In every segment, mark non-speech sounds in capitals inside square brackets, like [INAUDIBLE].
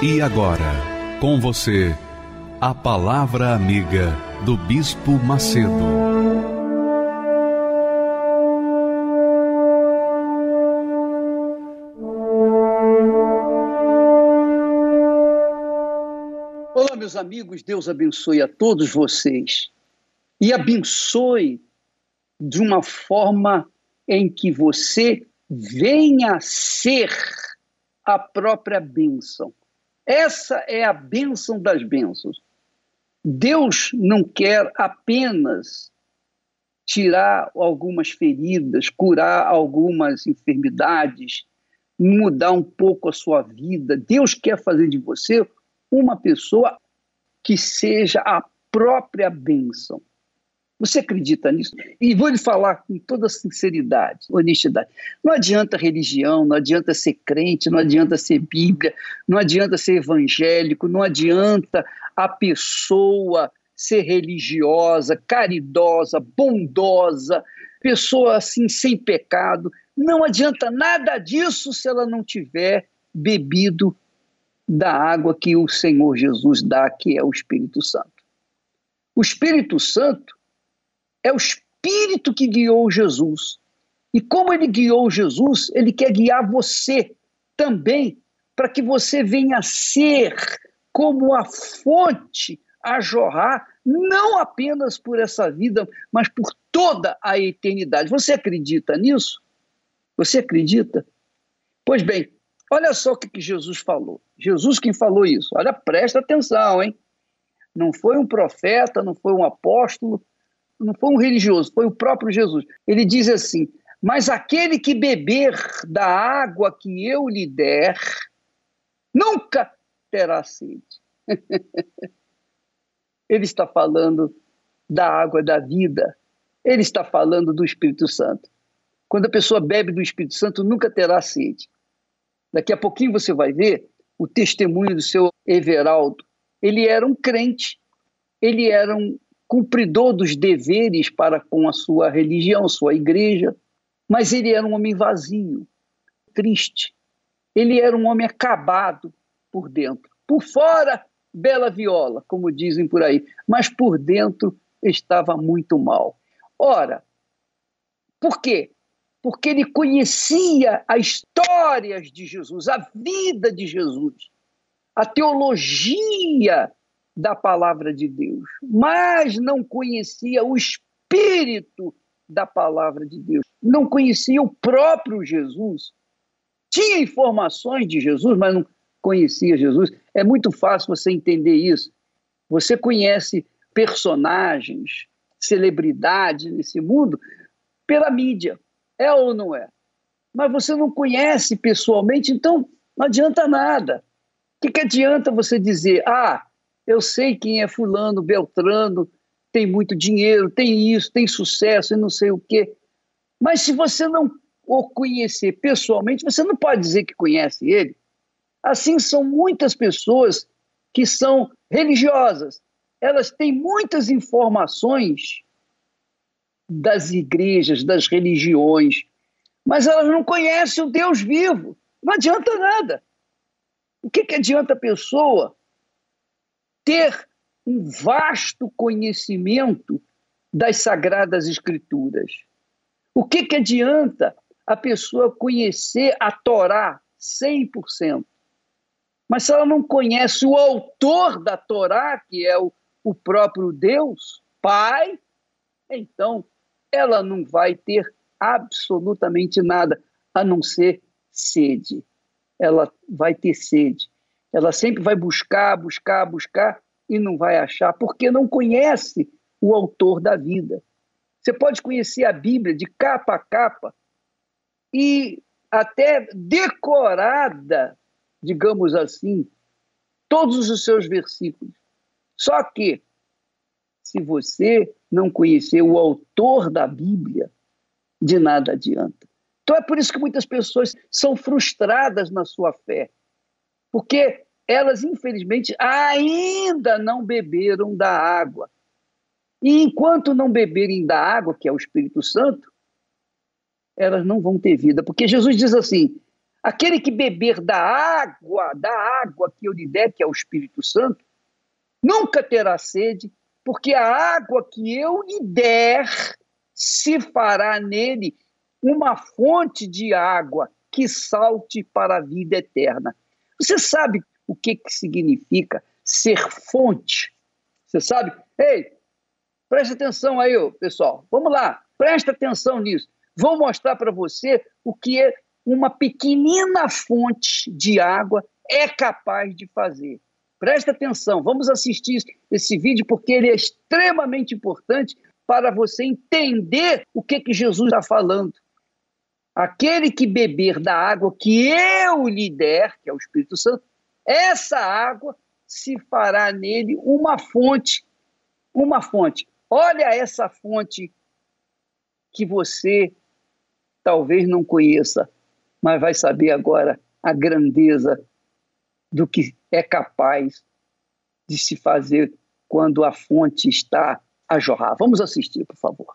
E agora, com você, a Palavra Amiga do Bispo Macedo. Olá, meus amigos, Deus abençoe a todos vocês e abençoe de uma forma em que você venha a ser a própria bênção. Essa é a bênção das bênçãos. Deus não quer apenas tirar algumas feridas, curar algumas enfermidades, mudar um pouco a sua vida. Deus quer fazer de você uma pessoa que seja a própria bênção. Você acredita nisso? E vou lhe falar com toda sinceridade, honestidade. Não adianta religião, não adianta ser crente, não adianta ser Bíblia, não adianta ser evangélico, não adianta a pessoa ser religiosa, caridosa, bondosa, pessoa assim sem pecado. Não adianta nada disso se ela não tiver bebido da água que o Senhor Jesus dá, que é o Espírito Santo. O Espírito Santo é o Espírito que guiou Jesus. E como ele guiou Jesus, ele quer guiar você também, para que você venha a ser como a fonte a jorrar, não apenas por essa vida, mas por toda a eternidade. Você acredita nisso? Você acredita? Pois bem, olha só o que Jesus falou. Jesus quem falou isso. Olha, presta atenção, hein? Não foi um profeta, não foi um apóstolo, não foi um religioso, foi o próprio Jesus. Ele diz assim: Mas aquele que beber da água que eu lhe der, nunca terá sede. [LAUGHS] Ele está falando da água da vida. Ele está falando do Espírito Santo. Quando a pessoa bebe do Espírito Santo, nunca terá sede. Daqui a pouquinho você vai ver o testemunho do seu Everaldo. Ele era um crente, ele era um cumpridor dos deveres para com a sua religião, sua igreja, mas ele era um homem vazio, triste. Ele era um homem acabado por dentro. Por fora, bela viola, como dizem por aí, mas por dentro estava muito mal. Ora, por quê? Porque ele conhecia as histórias de Jesus, a vida de Jesus, a teologia da palavra de Deus, mas não conhecia o espírito da palavra de Deus, não conhecia o próprio Jesus. Tinha informações de Jesus, mas não conhecia Jesus. É muito fácil você entender isso. Você conhece personagens, celebridades nesse mundo pela mídia, é ou não é? Mas você não conhece pessoalmente, então não adianta nada. O que, que adianta você dizer, ah, eu sei quem é fulano, Beltrano, tem muito dinheiro, tem isso, tem sucesso e não sei o quê. Mas se você não o conhecer pessoalmente, você não pode dizer que conhece ele. Assim são muitas pessoas que são religiosas. Elas têm muitas informações das igrejas, das religiões, mas elas não conhecem o Deus vivo. Não adianta nada. O que, que adianta a pessoa ter um vasto conhecimento das sagradas escrituras. O que, que adianta a pessoa conhecer a Torá 100%? Mas se ela não conhece o autor da Torá, que é o, o próprio Deus, Pai, então ela não vai ter absolutamente nada a não ser sede. Ela vai ter sede. Ela sempre vai buscar, buscar, buscar e não vai achar, porque não conhece o autor da vida. Você pode conhecer a Bíblia de capa a capa e até decorada, digamos assim, todos os seus versículos. Só que, se você não conhecer o autor da Bíblia, de nada adianta. Então é por isso que muitas pessoas são frustradas na sua fé, porque elas, infelizmente, ainda não beberam da água. E enquanto não beberem da água, que é o Espírito Santo, elas não vão ter vida. Porque Jesus diz assim: aquele que beber da água, da água que eu lhe der, que é o Espírito Santo, nunca terá sede, porque a água que eu lhe der se fará nele uma fonte de água que salte para a vida eterna. Você sabe o que, que significa ser fonte? Você sabe? Ei, preste atenção aí, pessoal. Vamos lá, presta atenção nisso. Vou mostrar para você o que é uma pequenina fonte de água é capaz de fazer. Presta atenção, vamos assistir esse vídeo porque ele é extremamente importante para você entender o que, que Jesus está falando. Aquele que beber da água que eu lhe der, que é o Espírito Santo, essa água se fará nele uma fonte. Uma fonte. Olha essa fonte que você talvez não conheça, mas vai saber agora a grandeza do que é capaz de se fazer quando a fonte está a jorrar. Vamos assistir, por favor.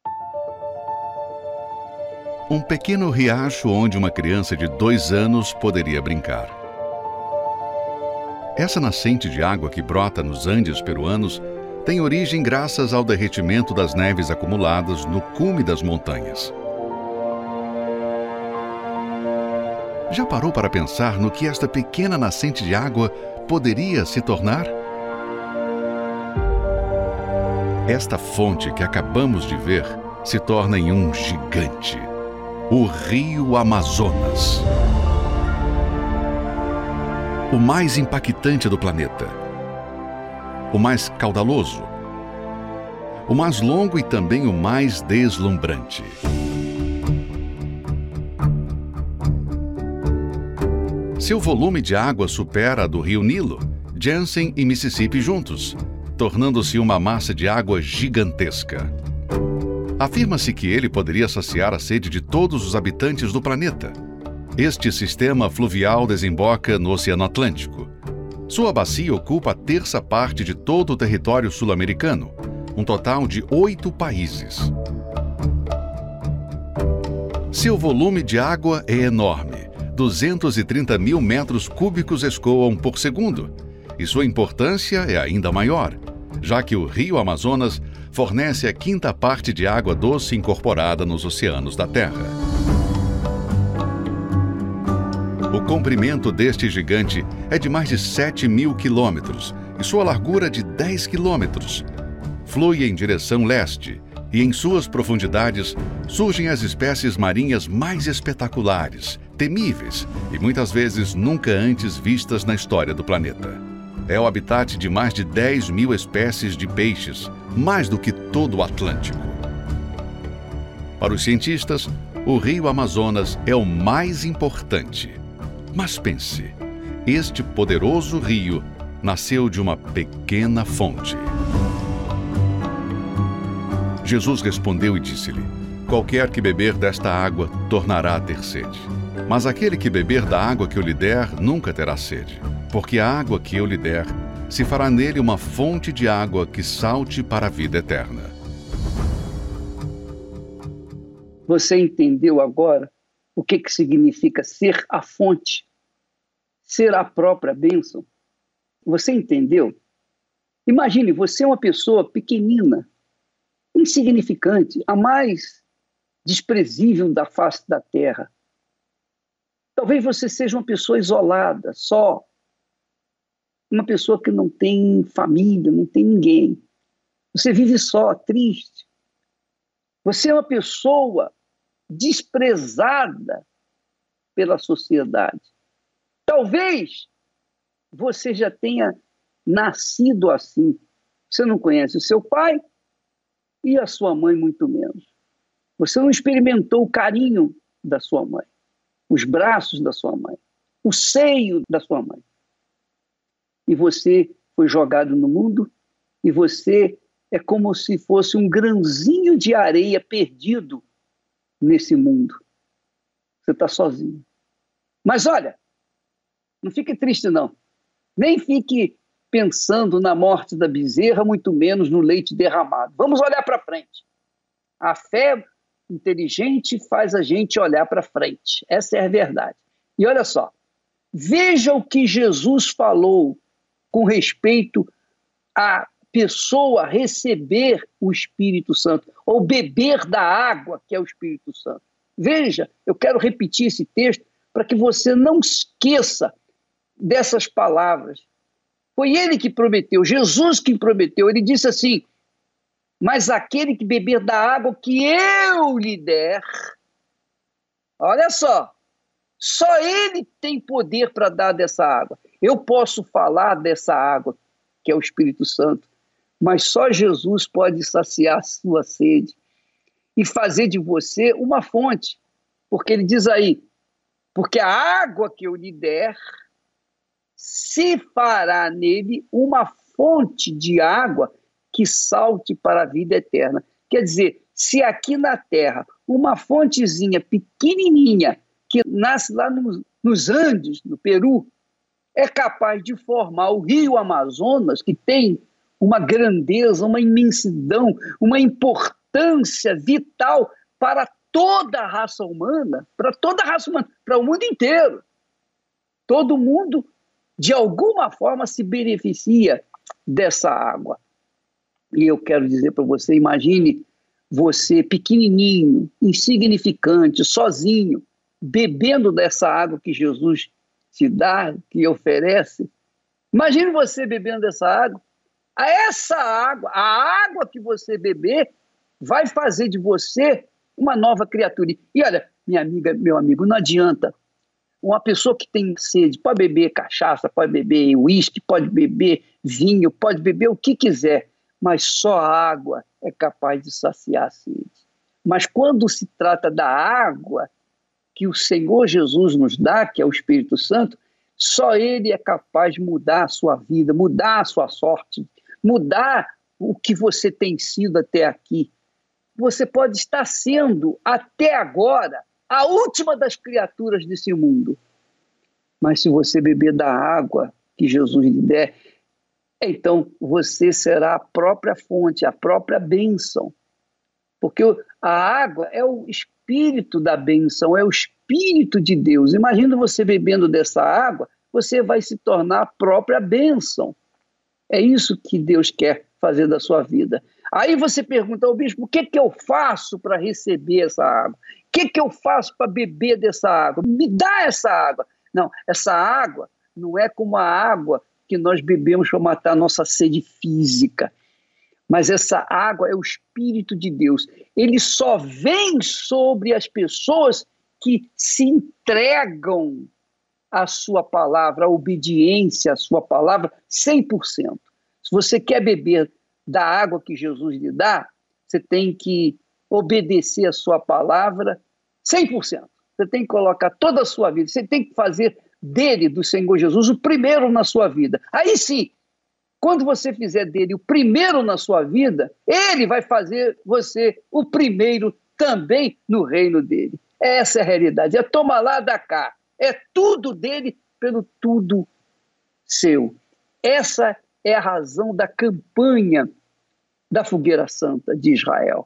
Um pequeno riacho onde uma criança de dois anos poderia brincar. Essa nascente de água que brota nos Andes peruanos tem origem graças ao derretimento das neves acumuladas no cume das montanhas. Já parou para pensar no que esta pequena nascente de água poderia se tornar? Esta fonte que acabamos de ver se torna em um gigante o Rio Amazonas. O mais impactante do planeta. O mais caudaloso. O mais longo e também o mais deslumbrante. Seu volume de água supera a do rio Nilo, Jansen e Mississippi juntos, tornando-se uma massa de água gigantesca. Afirma-se que ele poderia saciar a sede de todos os habitantes do planeta. Este sistema fluvial desemboca no Oceano Atlântico. Sua bacia ocupa a terça parte de todo o território sul-americano, um total de oito países. Seu volume de água é enorme. 230 mil metros cúbicos escoam por segundo. E sua importância é ainda maior, já que o rio Amazonas fornece a quinta parte de água doce incorporada nos oceanos da Terra. O comprimento deste gigante é de mais de 7 mil quilômetros e sua largura de 10 quilômetros. Flui em direção leste e em suas profundidades surgem as espécies marinhas mais espetaculares, temíveis e muitas vezes nunca antes vistas na história do planeta é o habitat de mais de 10 mil espécies de peixes, mais do que todo o Atlântico. Para os cientistas, o rio Amazonas é o mais importante. Mas pense, este poderoso rio nasceu de uma pequena fonte. Jesus respondeu e disse-lhe: Qualquer que beber desta água tornará a ter sede. Mas aquele que beber da água que eu lhe der nunca terá sede porque a água que eu lhe der se fará nele uma fonte de água que salte para a vida eterna. Você entendeu agora o que, que significa ser a fonte, ser a própria bênção? Você entendeu? Imagine, você é uma pessoa pequenina, insignificante, a mais desprezível da face da terra. Talvez você seja uma pessoa isolada, só, uma pessoa que não tem família, não tem ninguém. Você vive só, triste. Você é uma pessoa desprezada pela sociedade. Talvez você já tenha nascido assim. Você não conhece o seu pai e a sua mãe, muito menos. Você não experimentou o carinho da sua mãe, os braços da sua mãe, o seio da sua mãe. E você foi jogado no mundo e você é como se fosse um grãozinho de areia perdido nesse mundo. Você está sozinho. Mas olha, não fique triste, não. Nem fique pensando na morte da bezerra, muito menos no leite derramado. Vamos olhar para frente. A fé inteligente faz a gente olhar para frente. Essa é a verdade. E olha só, veja o que Jesus falou com respeito à pessoa receber o Espírito Santo, ou beber da água que é o Espírito Santo. Veja, eu quero repetir esse texto para que você não esqueça dessas palavras. Foi ele que prometeu, Jesus que prometeu. Ele disse assim: Mas aquele que beber da água que eu lhe der, olha só, só ele tem poder para dar dessa água. Eu posso falar dessa água, que é o Espírito Santo, mas só Jesus pode saciar sua sede e fazer de você uma fonte. Porque ele diz aí: porque a água que eu lhe der se fará nele uma fonte de água que salte para a vida eterna. Quer dizer, se aqui na terra uma fontezinha pequenininha que nasce lá nos Andes, no Peru, é capaz de formar o rio Amazonas, que tem uma grandeza, uma imensidão, uma importância vital para toda a raça humana, para toda a raça humana, para o mundo inteiro. Todo mundo de alguma forma se beneficia dessa água. E eu quero dizer para você, imagine você pequenininho, insignificante, sozinho, bebendo dessa água que Jesus te dá, que oferece. Imagine você bebendo dessa água. Essa água, a água que você beber, vai fazer de você uma nova criatura. E olha, minha amiga, meu amigo, não adianta uma pessoa que tem sede pode beber cachaça, pode beber uísque, pode beber vinho, pode beber o que quiser, mas só a água é capaz de saciar a sede. Mas quando se trata da água que o Senhor Jesus nos dá, que é o Espírito Santo, só Ele é capaz de mudar a sua vida, mudar a sua sorte, mudar o que você tem sido até aqui. Você pode estar sendo até agora a última das criaturas desse mundo. Mas se você beber da água que Jesus lhe der, então você será a própria fonte, a própria bênção. Porque a água é o espírito da bênção, é o espírito de Deus. Imagina você bebendo dessa água, você vai se tornar a própria bênção. É isso que Deus quer fazer da sua vida. Aí você pergunta ao bispo: o que, que eu faço para receber essa água? O que, que eu faço para beber dessa água? Me dá essa água. Não, essa água não é como a água que nós bebemos para matar a nossa sede física. Mas essa água é o Espírito de Deus. Ele só vem sobre as pessoas que se entregam à sua palavra, à obediência à sua palavra 100%. Se você quer beber da água que Jesus lhe dá, você tem que obedecer a sua palavra 100%. Você tem que colocar toda a sua vida, você tem que fazer dele, do Senhor Jesus, o primeiro na sua vida. Aí sim, quando você fizer dele o primeiro na sua vida, ele vai fazer você o primeiro também no reino dele. Essa é a realidade. É toma lá da cá. É tudo dele pelo tudo seu. Essa é a razão da campanha da Fogueira Santa de Israel.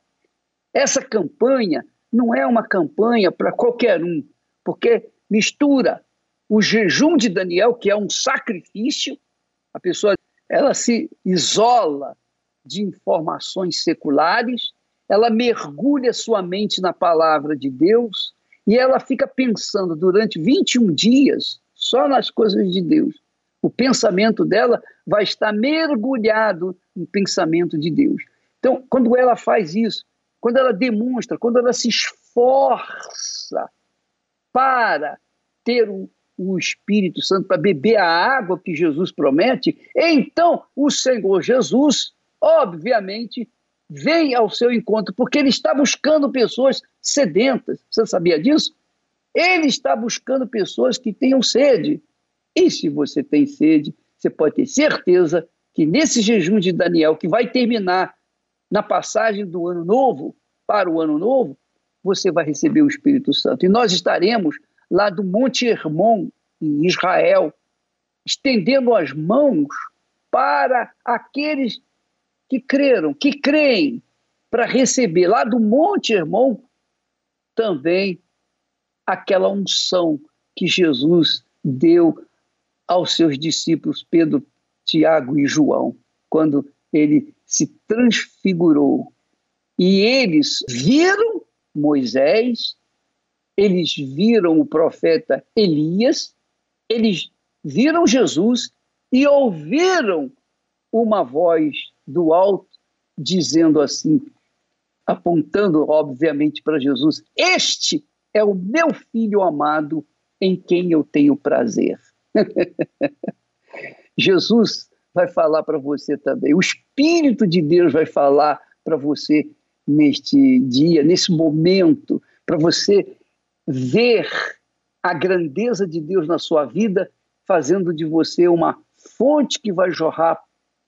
Essa campanha não é uma campanha para qualquer um, porque mistura o jejum de Daniel, que é um sacrifício, a pessoa ela se isola de informações seculares, ela mergulha sua mente na palavra de Deus e ela fica pensando durante 21 dias só nas coisas de Deus o pensamento dela vai estar mergulhado no pensamento de Deus. Então, quando ela faz isso, quando ela demonstra, quando ela se esforça para ter o, o Espírito Santo, para beber a água que Jesus promete, então o Senhor Jesus, obviamente, vem ao seu encontro, porque ele está buscando pessoas sedentas. Você sabia disso? Ele está buscando pessoas que tenham sede. E se você tem sede, você pode ter certeza que nesse jejum de Daniel, que vai terminar na passagem do ano novo para o ano novo, você vai receber o Espírito Santo. E nós estaremos lá do Monte Hermon, em Israel, estendendo as mãos para aqueles que creram, que creem, para receber lá do Monte Hermon também aquela unção que Jesus deu aos seus discípulos Pedro, Tiago e João, quando ele se transfigurou. E eles viram Moisés, eles viram o profeta Elias, eles viram Jesus e ouviram uma voz do alto dizendo assim, apontando obviamente para Jesus: Este é o meu filho amado em quem eu tenho prazer. [LAUGHS] Jesus vai falar para você também, o Espírito de Deus vai falar para você neste dia, nesse momento, para você ver a grandeza de Deus na sua vida, fazendo de você uma fonte que vai jorrar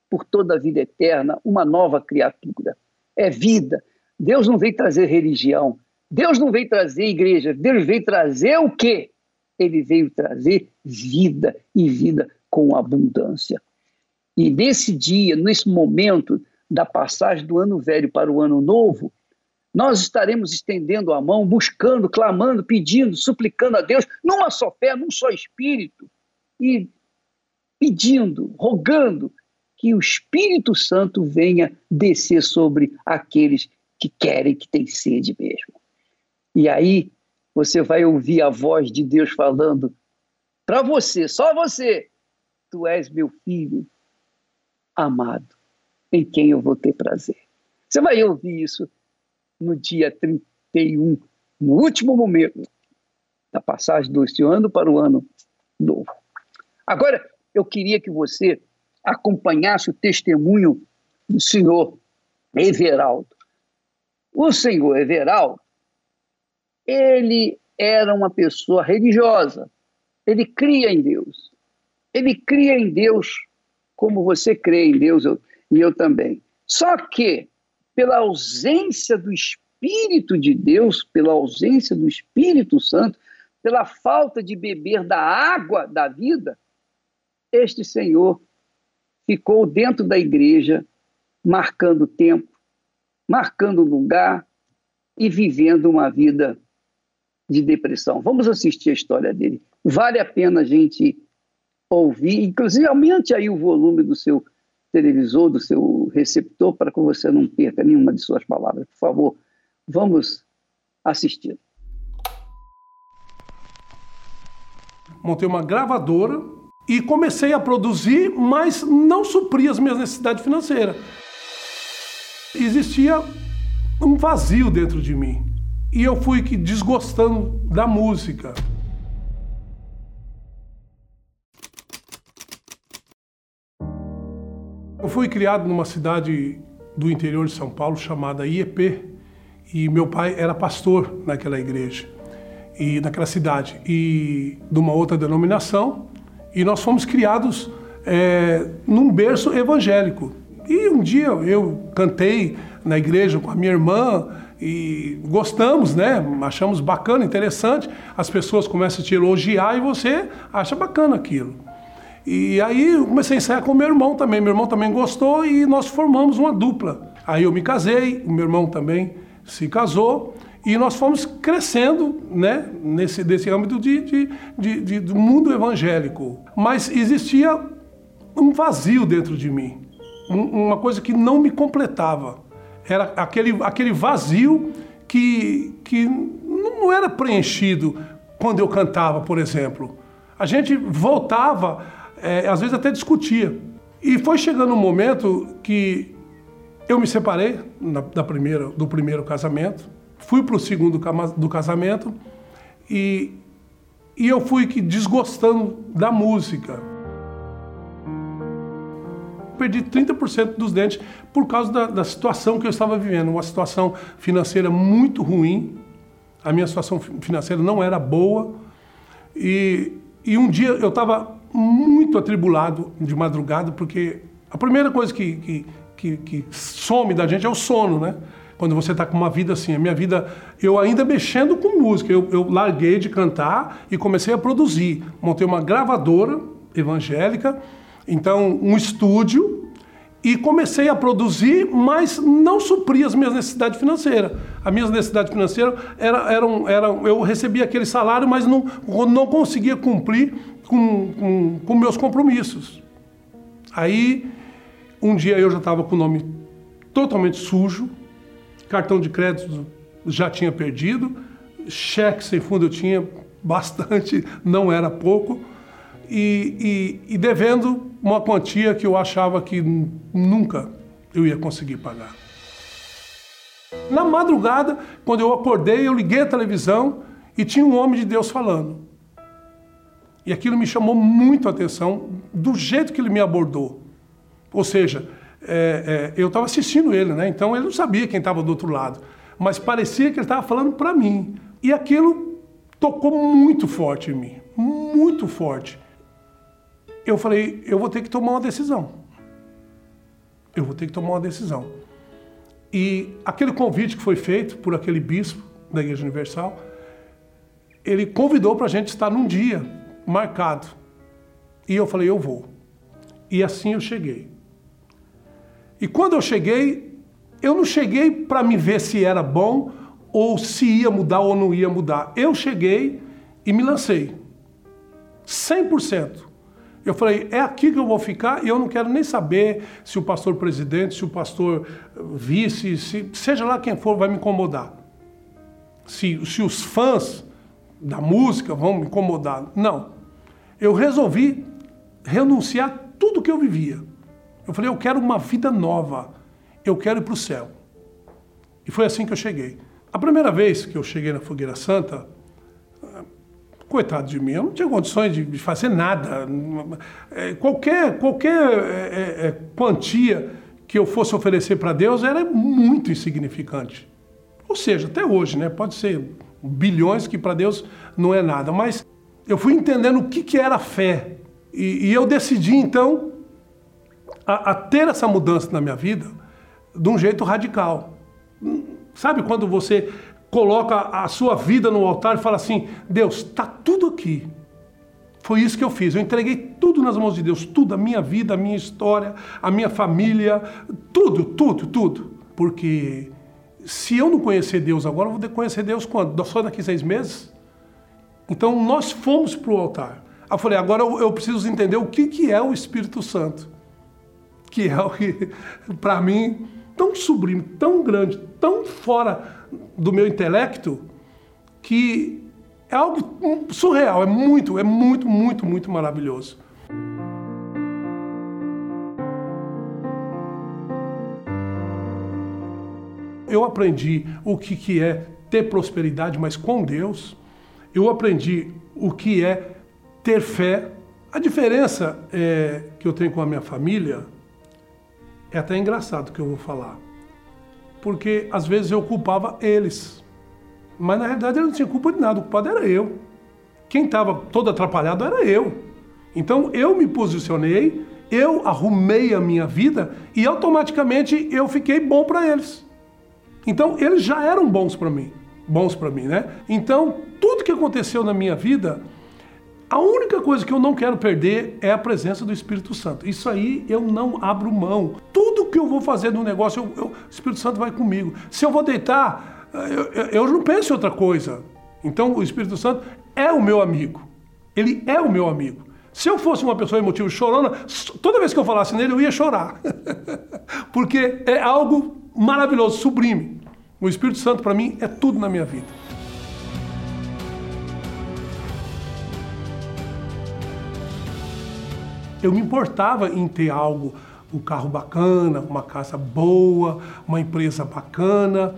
por toda a vida eterna, uma nova criatura. É vida. Deus não veio trazer religião, Deus não veio trazer igreja, Deus veio trazer o quê? Ele veio trazer vida e vida com abundância. E nesse dia, nesse momento da passagem do ano velho para o ano novo, nós estaremos estendendo a mão, buscando, clamando, pedindo, suplicando a Deus, numa só fé, num só espírito, e pedindo, rogando que o Espírito Santo venha descer sobre aqueles que querem, que têm sede mesmo. E aí você vai ouvir a voz de Deus falando para você, só você, tu és meu filho amado, em quem eu vou ter prazer. Você vai ouvir isso no dia 31, no último momento da passagem do ano para o ano novo. Agora, eu queria que você acompanhasse o testemunho do senhor Everaldo. O senhor Everaldo ele era uma pessoa religiosa. Ele cria em Deus. Ele cria em Deus como você crê em Deus eu, e eu também. Só que, pela ausência do Espírito de Deus, pela ausência do Espírito Santo, pela falta de beber da água da vida, este Senhor ficou dentro da igreja, marcando tempo, marcando lugar e vivendo uma vida de depressão. Vamos assistir a história dele. Vale a pena a gente ouvir, inclusive aumente aí o volume do seu televisor, do seu receptor, para que você não perca nenhuma de suas palavras. Por favor, vamos assistir. Montei uma gravadora e comecei a produzir, mas não supria as minhas necessidades financeiras. Existia um vazio dentro de mim. E eu fui desgostando da música. Eu fui criado numa cidade do interior de São Paulo chamada IEP e meu pai era pastor naquela igreja e naquela cidade e de uma outra denominação e nós fomos criados é, num berço evangélico e um dia eu cantei na igreja com a minha irmã e gostamos, né? Achamos bacana, interessante. As pessoas começam a te elogiar e você acha bacana aquilo. E aí eu comecei a ensaiar com meu irmão também. Meu irmão também gostou e nós formamos uma dupla. Aí eu me casei, o meu irmão também se casou e nós fomos crescendo né, nesse desse âmbito de, de, de, de, do mundo evangélico. Mas existia um vazio dentro de mim, uma coisa que não me completava. Era aquele, aquele vazio que, que não era preenchido quando eu cantava, por exemplo. A gente voltava, é, às vezes até discutia. E foi chegando um momento que eu me separei na, da primeira, do primeiro casamento, fui para o segundo do casamento e, e eu fui que desgostando da música perdi 30% dos dentes por causa da, da, situação que eu estava vivendo, uma situação financeira muito ruim. A minha situação financeira não era boa. E, e um dia eu estava muito atribulado de madrugada, porque a primeira coisa que, que, que, que some da gente é o sono, né? Quando você está com uma vida assim. A minha vida, eu ainda mexendo com música, eu, eu larguei de cantar e comecei a produzir. Montei uma gravadora evangélica, então um estúdio e comecei a produzir, mas não supria as minhas necessidades financeiras. As minhas necessidades financeiras era, eram, eram, eu recebia aquele salário, mas não, não conseguia cumprir com, com, com meus compromissos. Aí, um dia eu já estava com o nome totalmente sujo, cartão de crédito já tinha perdido, cheque sem fundo eu tinha bastante, [LAUGHS] não era pouco, e, e, e devendo uma quantia que eu achava que nunca eu ia conseguir pagar. Na madrugada, quando eu acordei, eu liguei a televisão e tinha um homem de Deus falando. E aquilo me chamou muito a atenção do jeito que ele me abordou. Ou seja, é, é, eu estava assistindo ele, né? então ele não sabia quem estava do outro lado. Mas parecia que ele estava falando para mim. E aquilo tocou muito forte em mim muito forte. Eu falei, eu vou ter que tomar uma decisão. Eu vou ter que tomar uma decisão. E aquele convite que foi feito por aquele bispo da Igreja Universal, ele convidou para a gente estar num dia marcado. E eu falei, eu vou. E assim eu cheguei. E quando eu cheguei, eu não cheguei para me ver se era bom ou se ia mudar ou não ia mudar. Eu cheguei e me lancei. 100%. Eu falei, é aqui que eu vou ficar e eu não quero nem saber se o pastor presidente, se o pastor vice, se, seja lá quem for, vai me incomodar. Se, se os fãs da música vão me incomodar. Não. Eu resolvi renunciar tudo que eu vivia. Eu falei, eu quero uma vida nova. Eu quero ir para o céu. E foi assim que eu cheguei. A primeira vez que eu cheguei na Fogueira Santa, coitado de mim, eu não tinha condições de, fazer nada. É, qualquer qualquer é, é quantia que eu fosse oferecer para Deus era muito insignificante. Ou seja, até hoje, né? Pode ser bilhões que para Deus não é nada, mas eu fui entendendo o que, que era fé. E, e eu decidi, então, a, a, ter essa mudança na minha vida de um jeito radical. Sabe quando você coloca a sua vida no altar e fala assim: Deus, está tudo aqui. Foi isso que eu fiz. Eu entreguei tudo nas mãos de Deus, tudo, a minha vida, a minha história, a minha família, tudo, tudo, tudo. Porque se eu não conhecer Deus agora, eu vou conhecer Deus quando? Só daqui seis meses? Então nós fomos para o altar. Eu falei, agora eu preciso entender o que, que é o Espírito Santo. Que é o que, [LAUGHS] para mim, tão sublime, tão grande, tão fora do meu intelecto, que é algo surreal, é muito, é muito, muito, muito maravilhoso. Eu aprendi o que, que é ter prosperidade, mas com Deus. Eu aprendi o que é ter fé. A diferença é, que eu tenho com a minha família é até engraçado que eu vou falar. Porque às vezes eu culpava eles. Mas na realidade eu não tinha culpa de nada, o culpado era eu. Quem estava todo atrapalhado era eu. Então eu me posicionei, eu arrumei a minha vida e automaticamente eu fiquei bom para eles. Então eles já eram bons para mim, bons para mim, né? Então tudo que aconteceu na minha vida a única coisa que eu não quero perder é a presença do Espírito Santo. Isso aí eu não abro mão. Tudo que eu vou fazer no negócio, eu, eu, o Espírito Santo vai comigo. Se eu vou deitar, eu, eu não penso em outra coisa. Então o Espírito Santo é o meu amigo. Ele é o meu amigo. Se eu fosse uma pessoa emotiva chorona, toda vez que eu falasse nele, eu ia chorar. [LAUGHS] Porque é algo maravilhoso, sublime. O Espírito Santo, para mim, é tudo na minha vida. Eu me importava em ter algo, um carro bacana, uma casa boa, uma empresa bacana.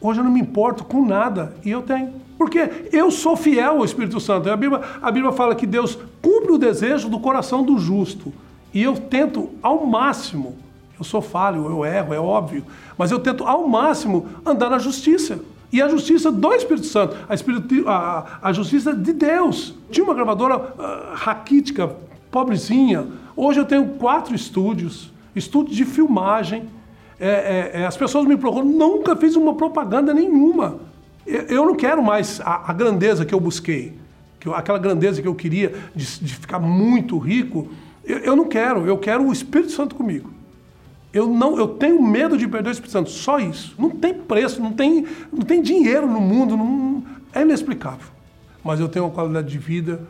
Hoje eu não me importo com nada e eu tenho. Porque eu sou fiel ao Espírito Santo. A Bíblia, a Bíblia fala que Deus cumpre o desejo do coração do justo. E eu tento ao máximo, eu sou falho, eu erro, é óbvio, mas eu tento ao máximo andar na justiça. E a justiça do Espírito Santo, a, a, a justiça de Deus. Tinha uma gravadora uh, raquítica, pobrezinha. Hoje eu tenho quatro estúdios, estúdios de filmagem. É, é, é, as pessoas me procuram, nunca fiz uma propaganda nenhuma. Eu, eu não quero mais a, a, grandeza que eu busquei, que eu, aquela grandeza que eu queria de, de ficar muito rico. Eu, eu não quero, eu quero o Espírito Santo comigo. Eu não, eu tenho medo de perder o Espírito Santo, só isso. Não tem preço, não tem, não tem dinheiro no mundo, não, é inexplicável. Mas eu tenho uma qualidade de vida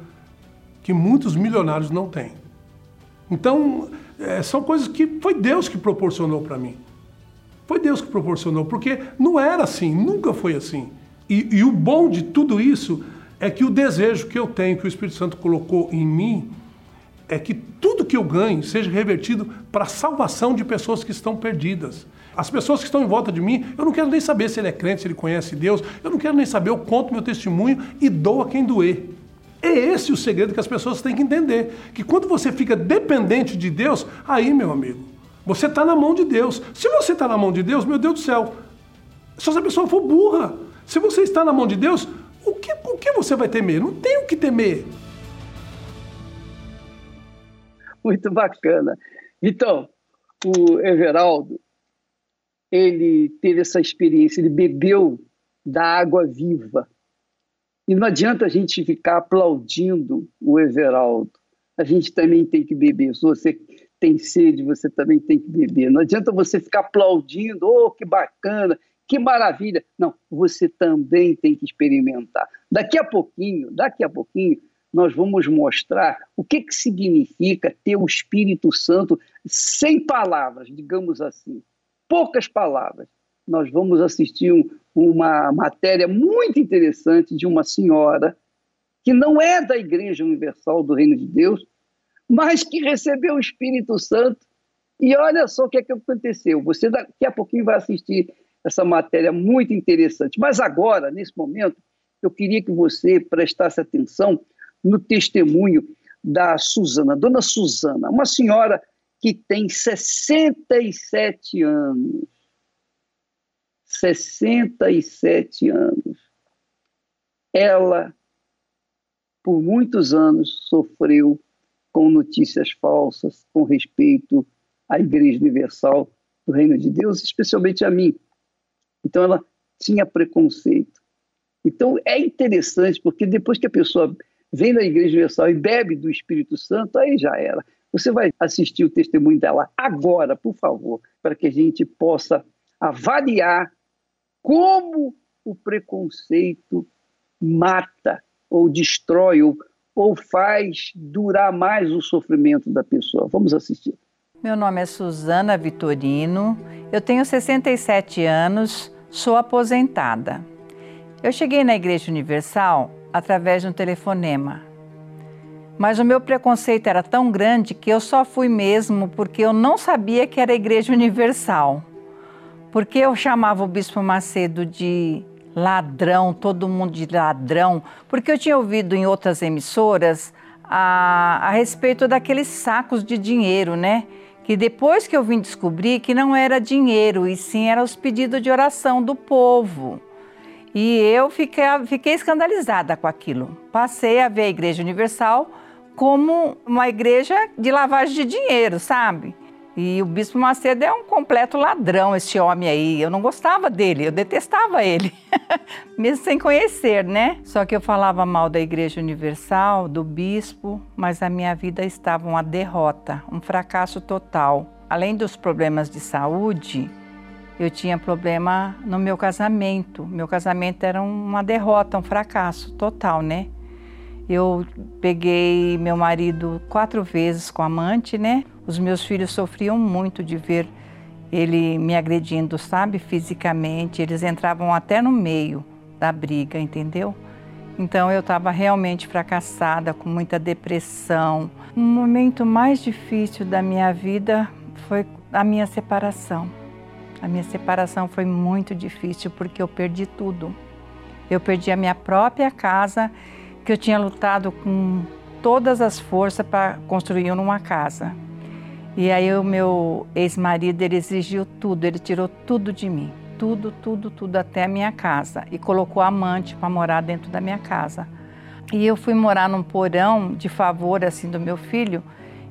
que muitos milionários não têm. Então, é, são coisas que foi Deus que proporcionou para mim. Foi Deus que proporcionou, porque não era assim, nunca foi assim. E, e o bom de tudo isso é que o desejo que eu tenho, que o Espírito Santo colocou em mim, é que tudo que eu ganho seja revertido para a salvação de pessoas que estão perdidas. As pessoas que estão em volta de mim, eu não quero nem saber se ele é crente, se ele conhece Deus, eu não quero nem saber, eu conto meu testemunho e dou a quem doer. É esse o segredo que as pessoas têm que entender. Que quando você fica dependente de Deus, aí, meu amigo, você está na mão de Deus. Se você está na mão de Deus, meu Deus do céu, se essa pessoa for burra, se você está na mão de Deus, o que, o que você vai temer? Não tem o que temer. muito bacana. Então, o Everaldo, ele teve essa experiência, ele bebeu da água viva. E não adianta a gente ficar aplaudindo o Everaldo. A gente também tem que beber. Se você tem sede, você também tem que beber. Não adianta você ficar aplaudindo, oh, que bacana, que maravilha. Não, você também tem que experimentar. Daqui a pouquinho, daqui a pouquinho, nós vamos mostrar o que, que significa ter o Espírito Santo sem palavras, digamos assim, poucas palavras. Nós vamos assistir um, uma matéria muito interessante de uma senhora que não é da Igreja Universal do Reino de Deus, mas que recebeu o Espírito Santo. E olha só o que, é que aconteceu. Você daqui a pouquinho vai assistir essa matéria muito interessante. Mas agora, nesse momento, eu queria que você prestasse atenção no testemunho da Suzana, Dona Suzana, uma senhora que tem 67 anos. 67 anos. Ela, por muitos anos, sofreu com notícias falsas com respeito à Igreja Universal do Reino de Deus, especialmente a mim. Então, ela tinha preconceito. Então, é interessante, porque depois que a pessoa vem da Igreja Universal e bebe do Espírito Santo, aí já era. Você vai assistir o testemunho dela agora, por favor, para que a gente possa avaliar como o preconceito mata ou destrói ou, ou faz durar mais o sofrimento da pessoa. Vamos assistir. Meu nome é Suzana Vitorino, eu tenho 67 anos, sou aposentada. Eu cheguei na Igreja Universal através de um telefonema. Mas o meu preconceito era tão grande que eu só fui mesmo porque eu não sabia que era a Igreja Universal. Porque eu chamava o Bispo Macedo de ladrão, todo mundo de ladrão, porque eu tinha ouvido em outras emissoras a, a respeito daqueles sacos de dinheiro, né? Que depois que eu vim descobrir que não era dinheiro, e sim eram os pedidos de oração do povo. E eu fiquei, fiquei escandalizada com aquilo. Passei a ver a Igreja Universal como uma igreja de lavagem de dinheiro, sabe? E o Bispo Macedo é um completo ladrão, esse homem aí. Eu não gostava dele, eu detestava ele, [LAUGHS] mesmo sem conhecer, né? Só que eu falava mal da Igreja Universal, do bispo, mas a minha vida estava uma derrota, um fracasso total. Além dos problemas de saúde, eu tinha problema no meu casamento. Meu casamento era uma derrota, um fracasso total, né? Eu peguei meu marido quatro vezes com amante, né? Os meus filhos sofriam muito de ver ele me agredindo, sabe, fisicamente. Eles entravam até no meio da briga, entendeu? Então eu estava realmente fracassada, com muita depressão. Um momento mais difícil da minha vida foi a minha separação. A minha separação foi muito difícil porque eu perdi tudo. Eu perdi a minha própria casa, que eu tinha lutado com todas as forças para construir uma casa. E aí o meu ex-marido, ele exigiu tudo, ele tirou tudo de mim. tudo, tudo, tudo até a minha casa e colocou amante para morar dentro da minha casa. E eu fui morar num porão de favor assim do meu filho.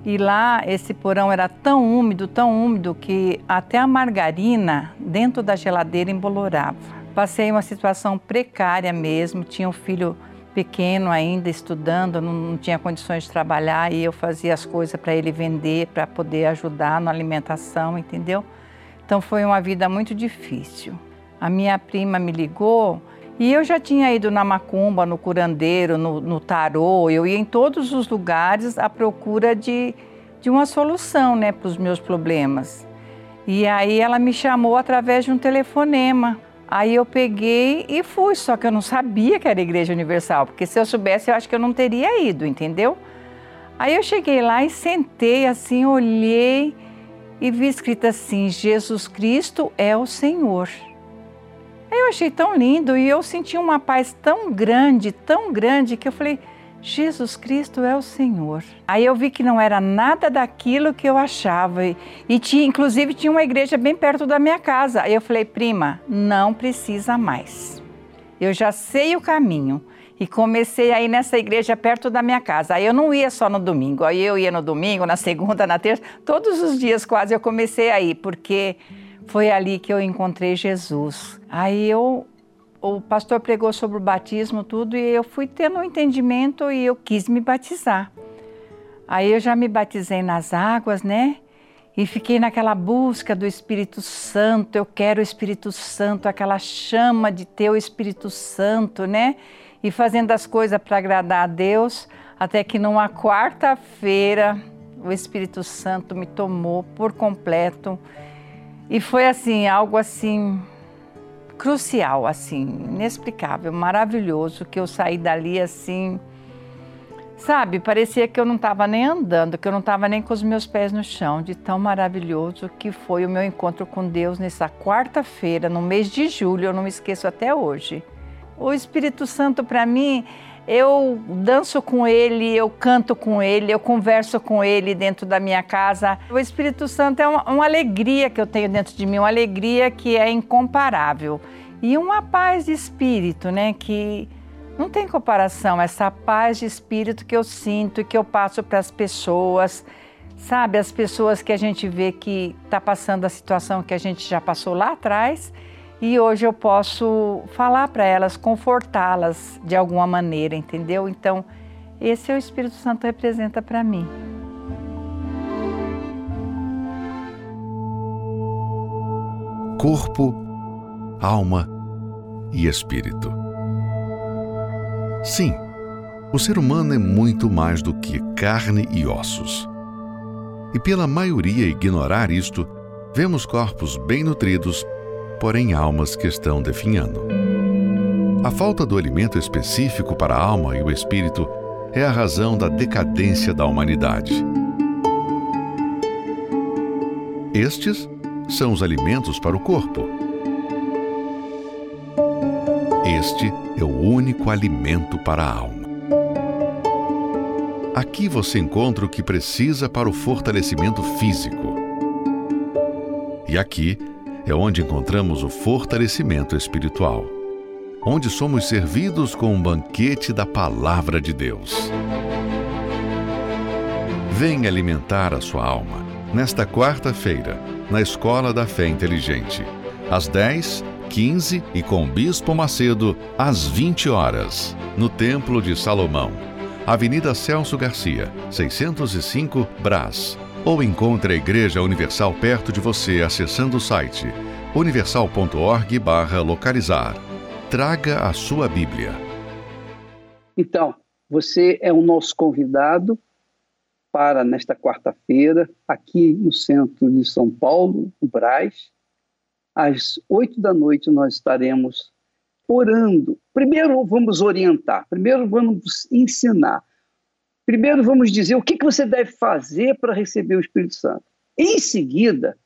E lá esse porão era tão úmido, tão úmido que até a margarina dentro da geladeira embolorava. Passei uma situação precária mesmo, tinha um filho pequeno ainda estudando, não, não tinha condições de trabalhar e eu fazia as coisas para ele vender, para poder ajudar na alimentação, entendeu? Então foi uma vida muito difícil. A minha prima me ligou e eu já tinha ido na macumba, no curandeiro, no, no tarô, eu ia em todos os lugares à procura de, de uma solução né, para os meus problemas. E aí ela me chamou através de um telefonema. Aí eu peguei e fui, só que eu não sabia que era Igreja Universal, porque se eu soubesse eu acho que eu não teria ido, entendeu? Aí eu cheguei lá e sentei assim, olhei e vi escrito assim: Jesus Cristo é o Senhor. Aí eu achei tão lindo e eu senti uma paz tão grande, tão grande, que eu falei: Jesus Cristo é o Senhor. Aí eu vi que não era nada daquilo que eu achava. E, tinha, inclusive tinha uma igreja bem perto da minha casa. Aí eu falei, prima, não precisa mais. Eu já sei o caminho. E comecei a ir nessa igreja perto da minha casa. Aí eu não ia só no domingo. Aí eu ia no domingo, na segunda, na terça. Todos os dias quase eu comecei a ir, porque foi ali que eu encontrei Jesus. Aí eu o pastor pregou sobre o batismo, tudo, e eu fui tendo um entendimento e eu quis me batizar. Aí eu já me batizei nas águas, né? E fiquei naquela busca do Espírito Santo. Eu quero o Espírito Santo, aquela chama de ter o Espírito Santo, né? E fazendo as coisas para agradar a Deus, até que numa quarta-feira o Espírito Santo me tomou por completo. E foi assim, algo assim crucial, assim, inexplicável, maravilhoso, que eu saí dali assim, sabe, parecia que eu não estava nem andando, que eu não estava nem com os meus pés no chão, de tão maravilhoso que foi o meu encontro com Deus nessa quarta-feira, no mês de julho, eu não me esqueço até hoje. O Espírito Santo para mim eu danço com ele, eu canto com ele, eu converso com ele dentro da minha casa. O Espírito Santo é uma, uma alegria que eu tenho dentro de mim, uma alegria que é incomparável. E uma paz de espírito, né? Que não tem comparação, essa paz de espírito que eu sinto e que eu passo para as pessoas. Sabe, as pessoas que a gente vê que está passando a situação que a gente já passou lá atrás e hoje eu posso falar para elas, confortá-las de alguma maneira, entendeu? Então, esse é o Espírito Santo representa para mim. Corpo, alma e espírito. Sim, o ser humano é muito mais do que carne e ossos. E pela maioria ignorar isto, vemos corpos bem nutridos porém almas que estão definhando. A falta do alimento específico para a alma e o espírito é a razão da decadência da humanidade. Estes são os alimentos para o corpo. Este é o único alimento para a alma. Aqui você encontra o que precisa para o fortalecimento físico. E aqui é onde encontramos o fortalecimento espiritual, onde somos servidos com um banquete da Palavra de Deus. Venha alimentar a sua alma nesta quarta-feira, na Escola da Fé Inteligente, às 10, 15 e com o Bispo Macedo, às 20 horas, no Templo de Salomão, Avenida Celso Garcia, 605 Brás ou encontre a Igreja Universal perto de você acessando o site universal.org/localizar. Traga a sua Bíblia. Então, você é o nosso convidado para nesta quarta-feira, aqui no centro de São Paulo, no Braz. Às oito da noite nós estaremos orando. Primeiro vamos orientar, primeiro vamos ensinar Primeiro, vamos dizer o que, que você deve fazer para receber o Espírito Santo. Em seguida,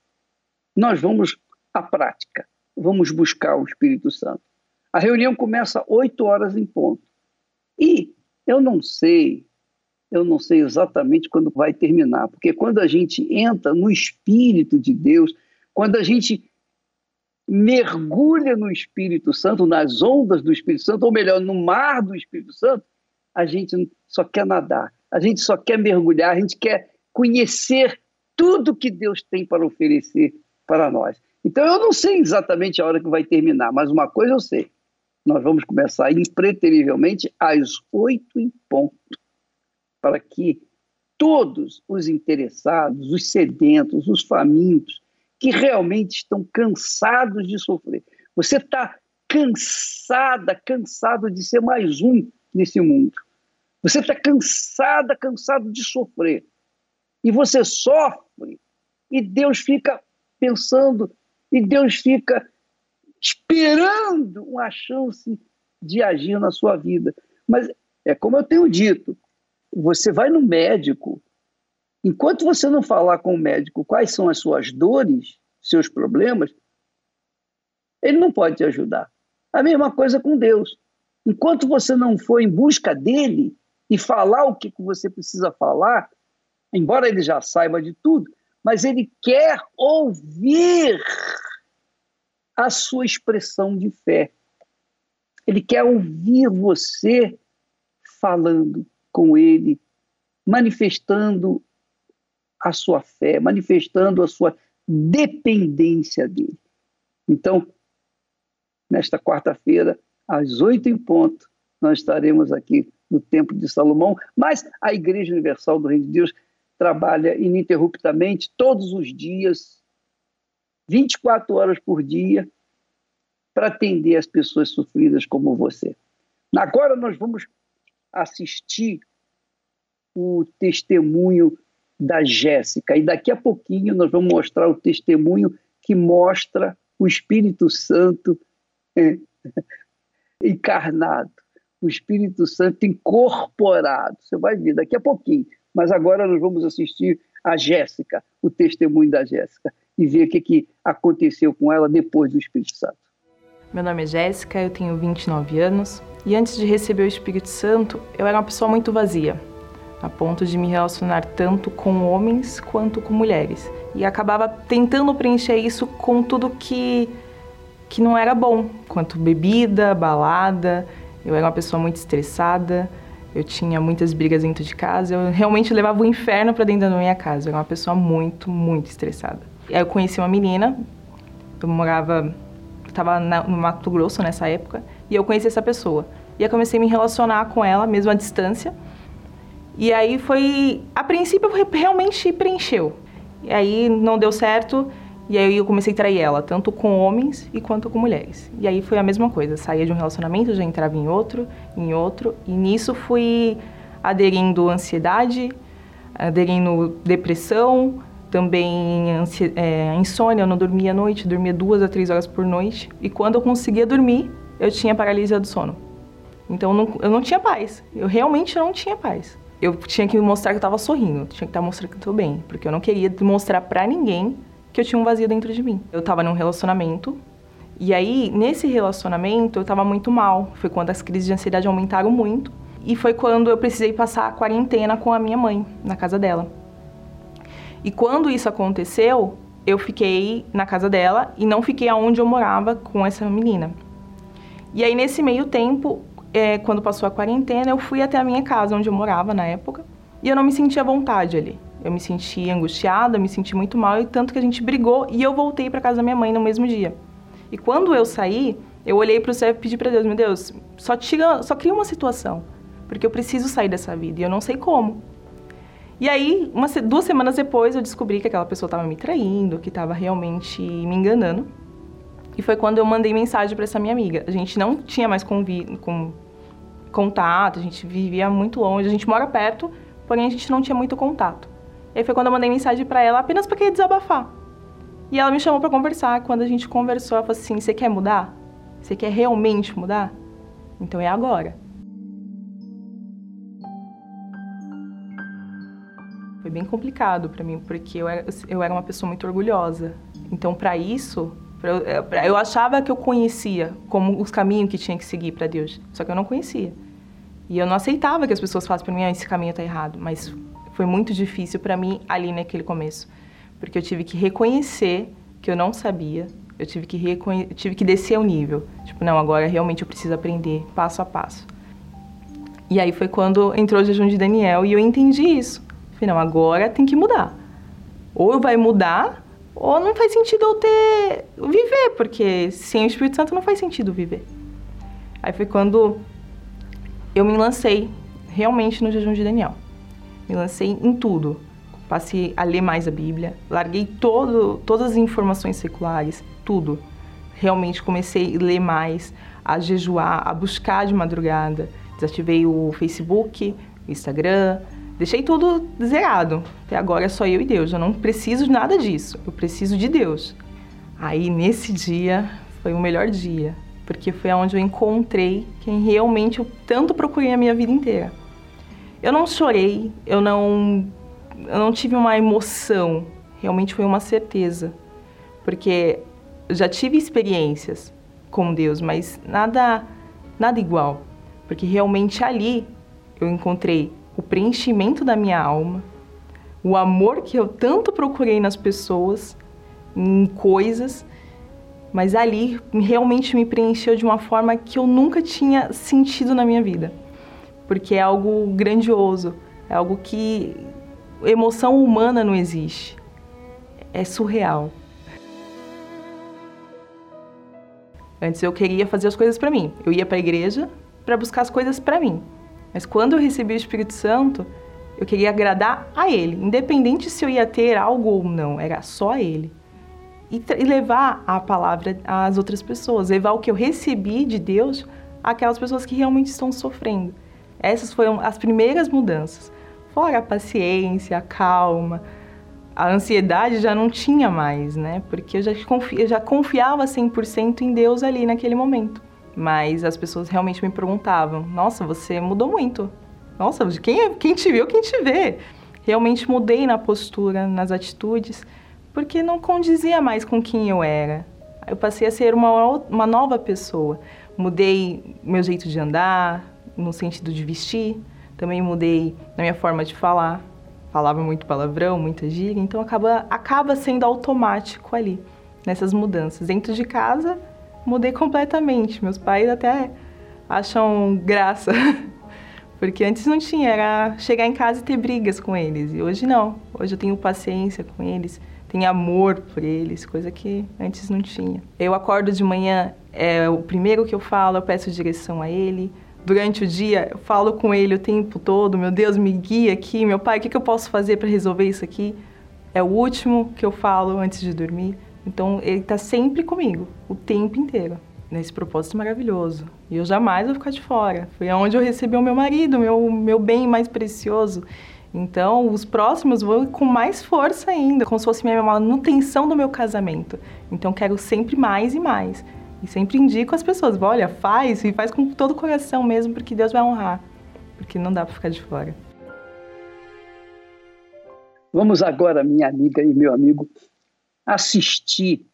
nós vamos à prática, vamos buscar o Espírito Santo. A reunião começa oito horas em ponto. E eu não sei, eu não sei exatamente quando vai terminar, porque quando a gente entra no Espírito de Deus, quando a gente mergulha no Espírito Santo, nas ondas do Espírito Santo, ou melhor, no mar do Espírito Santo, a gente só quer nadar, a gente só quer mergulhar, a gente quer conhecer tudo que Deus tem para oferecer para nós. Então eu não sei exatamente a hora que vai terminar, mas uma coisa eu sei: nós vamos começar impreterivelmente às oito em ponto, para que todos os interessados, os sedentos, os famintos, que realmente estão cansados de sofrer. Você está cansada, cansado de ser mais um nesse mundo. Você está cansada, cansado de sofrer. E você sofre, e Deus fica pensando, e Deus fica esperando uma chance de agir na sua vida. Mas é como eu tenho dito, você vai no médico, enquanto você não falar com o médico quais são as suas dores, seus problemas, ele não pode te ajudar. A mesma coisa com Deus. Enquanto você não for em busca dele e falar o que você precisa falar, embora ele já saiba de tudo, mas ele quer ouvir a sua expressão de fé. Ele quer ouvir você falando com ele, manifestando a sua fé, manifestando a sua dependência dele. Então, nesta quarta-feira, às oito em ponto, nós estaremos aqui no Templo de Salomão, mas a Igreja Universal do Reino de Deus trabalha ininterruptamente, todos os dias, 24 horas por dia, para atender as pessoas sofridas como você. Agora nós vamos assistir o testemunho da Jéssica. E daqui a pouquinho nós vamos mostrar o testemunho que mostra o Espírito Santo é, [LAUGHS] encarnado, o Espírito Santo incorporado. Você vai ver daqui a pouquinho. Mas agora nós vamos assistir a Jéssica, o testemunho da Jéssica, e ver o que, que aconteceu com ela depois do Espírito Santo. Meu nome é Jéssica, eu tenho 29 anos e antes de receber o Espírito Santo, eu era uma pessoa muito vazia, a ponto de me relacionar tanto com homens quanto com mulheres. E acabava tentando preencher isso com tudo que, que não era bom, quanto bebida, balada. Eu era uma pessoa muito estressada, eu tinha muitas brigas dentro de casa, eu realmente levava o inferno para dentro da minha casa. Eu era uma pessoa muito, muito estressada. Aí eu conheci uma menina, eu morava, estava no Mato Grosso nessa época, e eu conheci essa pessoa. E eu comecei a me relacionar com ela, mesmo à distância. E aí foi. A princípio realmente preencheu. E aí não deu certo. E aí eu comecei a trair ela, tanto com homens e quanto com mulheres. E aí foi a mesma coisa. Saía de um relacionamento, já entrava em outro, em outro. E nisso fui aderindo ansiedade, aderindo depressão, também é, insônia. Eu não dormia à noite, dormia duas a três horas por noite. E quando eu conseguia dormir, eu tinha paralisia do sono. Então eu não, eu não tinha paz. Eu realmente não tinha paz eu tinha que mostrar que eu estava sorrindo, tinha que estar mostrando que eu tô bem, porque eu não queria mostrar para ninguém que eu tinha um vazio dentro de mim. Eu estava num relacionamento e aí nesse relacionamento eu estava muito mal. Foi quando as crises de ansiedade aumentaram muito e foi quando eu precisei passar a quarentena com a minha mãe na casa dela. E quando isso aconteceu, eu fiquei na casa dela e não fiquei aonde eu morava com essa menina. E aí nesse meio tempo é, quando passou a quarentena, eu fui até a minha casa, onde eu morava na época, e eu não me sentia à vontade ali. Eu me senti angustiada, me senti muito mal, e tanto que a gente brigou e eu voltei para casa da minha mãe no mesmo dia. E quando eu saí, eu olhei para o céu e pedi para Deus, meu Deus, só tira, só cria uma situação, porque eu preciso sair dessa vida e eu não sei como. E aí, uma, duas semanas depois, eu descobri que aquela pessoa estava me traindo, que estava realmente me enganando. E foi quando eu mandei mensagem para essa minha amiga. A gente não tinha mais convi com contato, a gente vivia muito longe, a gente mora perto, porém a gente não tinha muito contato. E aí foi quando eu mandei mensagem para ela apenas para querer desabafar. E ela me chamou para conversar. Quando a gente conversou, ela falou assim: "Você quer mudar? Você quer realmente mudar? Então é agora." Foi bem complicado para mim, porque eu era, eu era uma pessoa muito orgulhosa. Então, para isso, eu, eu achava que eu conhecia como os caminhos que tinha que seguir para Deus, só que eu não conhecia. E eu não aceitava que as pessoas falassem para mim, ah, esse caminho está errado. Mas foi muito difícil para mim ali naquele começo, porque eu tive que reconhecer que eu não sabia, Eu tive que, reconhe... tive que descer o nível. Tipo, não, agora realmente eu preciso aprender passo a passo. E aí foi quando entrou o jejum de Daniel e eu entendi isso. Falei, não, agora tem que mudar. Ou vai mudar, ou não faz sentido eu ter viver, porque sem o Espírito Santo não faz sentido viver. Aí foi quando eu me lancei realmente no jejum de Daniel. Me lancei em tudo. Passei a ler mais a Bíblia, larguei todo, todas as informações seculares, tudo. Realmente comecei a ler mais, a jejuar, a buscar de madrugada. Desativei o Facebook, o Instagram, deixei tudo zerado. Até agora é só eu e Deus. Eu não preciso de nada disso. Eu preciso de Deus. Aí nesse dia foi o melhor dia, porque foi onde eu encontrei quem realmente eu tanto procurei a minha vida inteira. Eu não chorei, eu não eu não tive uma emoção, realmente foi uma certeza. Porque eu já tive experiências com Deus, mas nada nada igual. Porque realmente ali eu encontrei o preenchimento da minha alma, o amor que eu tanto procurei nas pessoas, em coisas, mas ali realmente me preencheu de uma forma que eu nunca tinha sentido na minha vida. Porque é algo grandioso, é algo que emoção humana não existe. É surreal. Antes eu queria fazer as coisas para mim. Eu ia para a igreja para buscar as coisas para mim. Mas quando eu recebi o Espírito Santo, eu queria agradar a Ele, independente se eu ia ter algo ou não, era só Ele. E, e levar a palavra às outras pessoas, levar o que eu recebi de Deus àquelas pessoas que realmente estão sofrendo. Essas foram as primeiras mudanças. Fora a paciência, a calma, a ansiedade já não tinha mais, né? Porque eu já, confi eu já confiava 100% em Deus ali naquele momento. Mas as pessoas realmente me perguntavam: Nossa, você mudou muito. Nossa, quem, quem te viu, quem te vê. Realmente mudei na postura, nas atitudes, porque não condizia mais com quem eu era. Eu passei a ser uma, uma nova pessoa. Mudei meu jeito de andar, no sentido de vestir também mudei na minha forma de falar. Falava muito palavrão, muita gíria, então acaba, acaba sendo automático ali, nessas mudanças. Dentro de casa, mudei completamente. Meus pais até acham graça, [LAUGHS] porque antes não tinha, era chegar em casa e ter brigas com eles. E hoje não. Hoje eu tenho paciência com eles, tenho amor por eles, coisa que antes não tinha. Eu acordo de manhã, é o primeiro que eu falo, eu peço direção a ele durante o dia, eu falo com ele o tempo todo, meu Deus, me guia aqui, meu pai, o que, que eu posso fazer para resolver isso aqui? É o último que eu falo antes de dormir. Então, ele está sempre comigo, o tempo inteiro, nesse propósito maravilhoso. E eu jamais vou ficar de fora. Foi onde eu recebi o meu marido, meu, meu bem mais precioso. Então, os próximos vão com mais força ainda, como se fosse minha manutenção do meu casamento. Então, quero sempre mais e mais. E sempre indico às pessoas, olha, faz e faz com todo o coração mesmo, porque Deus vai honrar, porque não dá para ficar de fora. Vamos agora, minha amiga e meu amigo, assistir